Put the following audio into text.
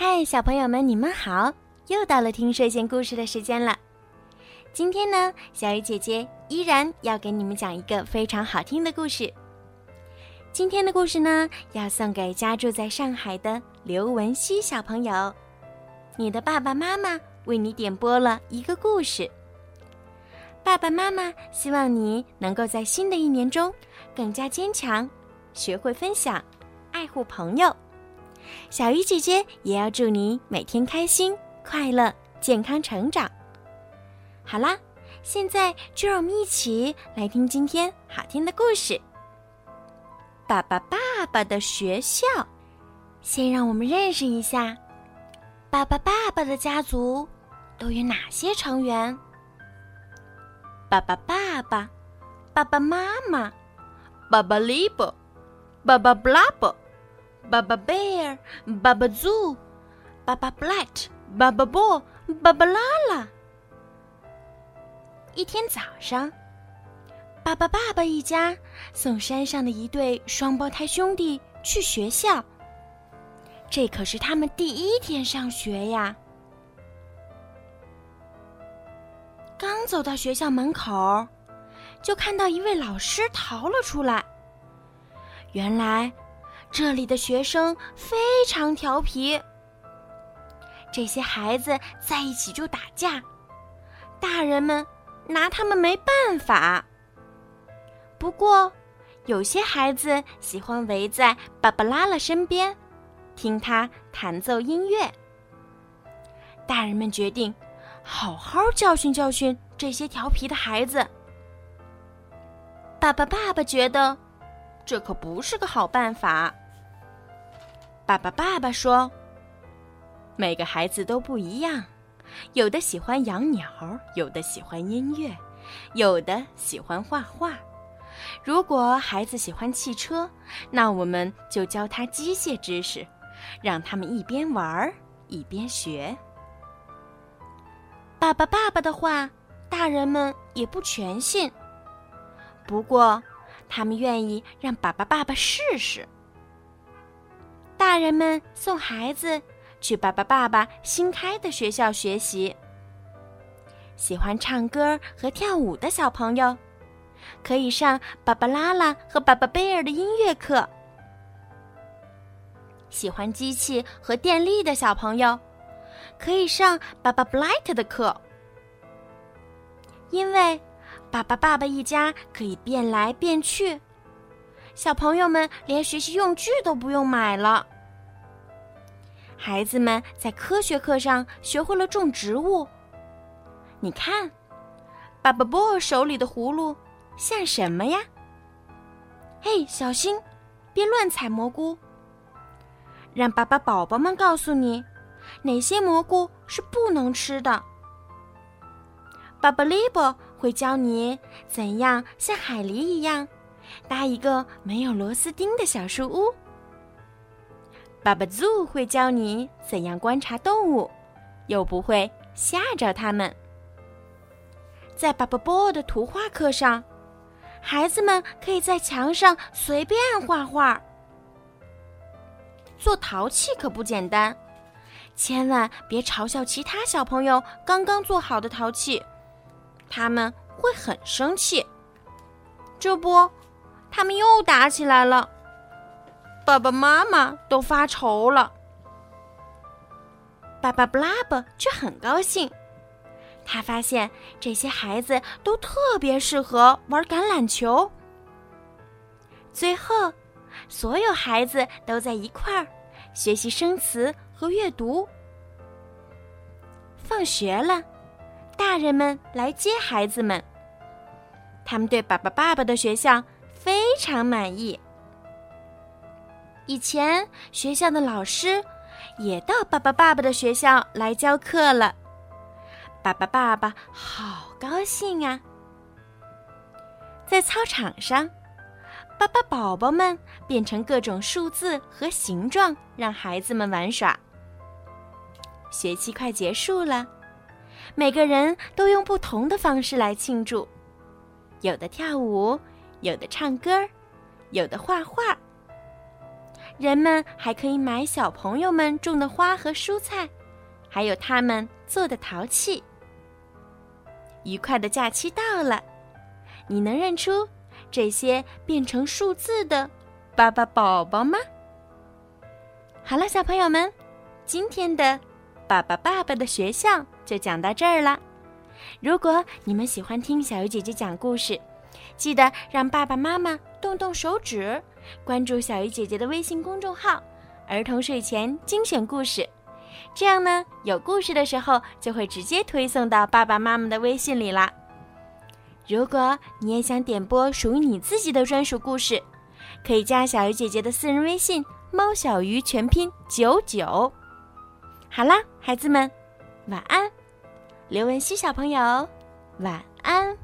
嗨，小朋友们，你们好！又到了听睡前故事的时间了。今天呢，小鱼姐姐依然要给你们讲一个非常好听的故事。今天的故事呢，要送给家住在上海的刘文熙小朋友。你的爸爸妈妈为你点播了一个故事。爸爸妈妈希望你能够在新的一年中更加坚强，学会分享，爱护朋友。小鱼姐姐也要祝你每天开心、快乐、健康成长。好啦，现在就让我们一起来听今天好听的故事《爸爸爸爸的学校》。先让我们认识一下爸爸爸爸的家族都有哪些成员：爸爸爸爸、爸爸妈妈、爸爸 Libo、爸爸 Blubber。爸爸 bear，爸爸 zoo，爸爸 blat，爸爸 ball，爸爸拉拉。一天早上，爸爸爸爸一家送山上的一对双胞胎兄弟去学校。这可是他们第一天上学呀！刚走到学校门口，就看到一位老师逃了出来。原来。这里的学生非常调皮，这些孩子在一起就打架，大人们拿他们没办法。不过，有些孩子喜欢围在芭芭拉拉身边，听他弹奏音乐。大人们决定好好教训教训这些调皮的孩子。爸爸爸爸觉得。这可不是个好办法。爸爸爸爸说：“每个孩子都不一样，有的喜欢养鸟，有的喜欢音乐，有的喜欢画画。如果孩子喜欢汽车，那我们就教他机械知识，让他们一边玩儿一边学。”爸爸爸爸的话，大人们也不全信。不过。他们愿意让爸爸、爸爸试试。大人们送孩子去爸爸、爸爸新开的学校学习。喜欢唱歌和跳舞的小朋友，可以上芭芭拉拉和爸爸贝尔的音乐课。喜欢机器和电力的小朋友，可以上爸爸布莱特的课。因为。爸爸、爸爸一家可以变来变去，小朋友们连学习用具都不用买了。孩子们在科学课上学会了种植物。你看，爸爸波手里的葫芦像什么呀？嘿，小心，别乱采蘑菇。让爸爸宝宝们告诉你，哪些蘑菇是不能吃的。爸爸利伯。会教你怎样像海狸一样搭一个没有螺丝钉的小树屋。爸爸 Zoo 会教你怎样观察动物，又不会吓着它们。在爸爸 Boy 的图画课上，孩子们可以在墙上随便画画。做陶器可不简单，千万别嘲笑其他小朋友刚刚做好的陶器。他们会很生气，这不，他们又打起来了。爸爸妈妈都发愁了，爸爸布拉伯却很高兴。他发现这些孩子都特别适合玩橄榄球。最后，所有孩子都在一块儿学习生词和阅读。放学了。大人们来接孩子们，他们对爸爸、爸爸的学校非常满意。以前学校的老师也到爸爸、爸爸的学校来教课了，爸爸、爸爸好高兴啊！在操场上，爸爸宝宝们变成各种数字和形状，让孩子们玩耍。学期快结束了。每个人都用不同的方式来庆祝，有的跳舞，有的唱歌，有的画画。人们还可以买小朋友们种的花和蔬菜，还有他们做的陶器。愉快的假期到了，你能认出这些变成数字的爸爸宝宝吗？好了，小朋友们，今天的爸爸爸爸的学校就讲到这儿了。如果你们喜欢听小鱼姐姐讲故事，记得让爸爸妈妈动动手指，关注小鱼姐姐的微信公众号“儿童睡前精选故事”。这样呢，有故事的时候就会直接推送到爸爸妈妈的微信里啦。如果你也想点播属于你自己的专属故事，可以加小鱼姐姐的私人微信“猫小鱼”全拼九九。好啦，孩子们，晚安。刘文熙小朋友，晚安。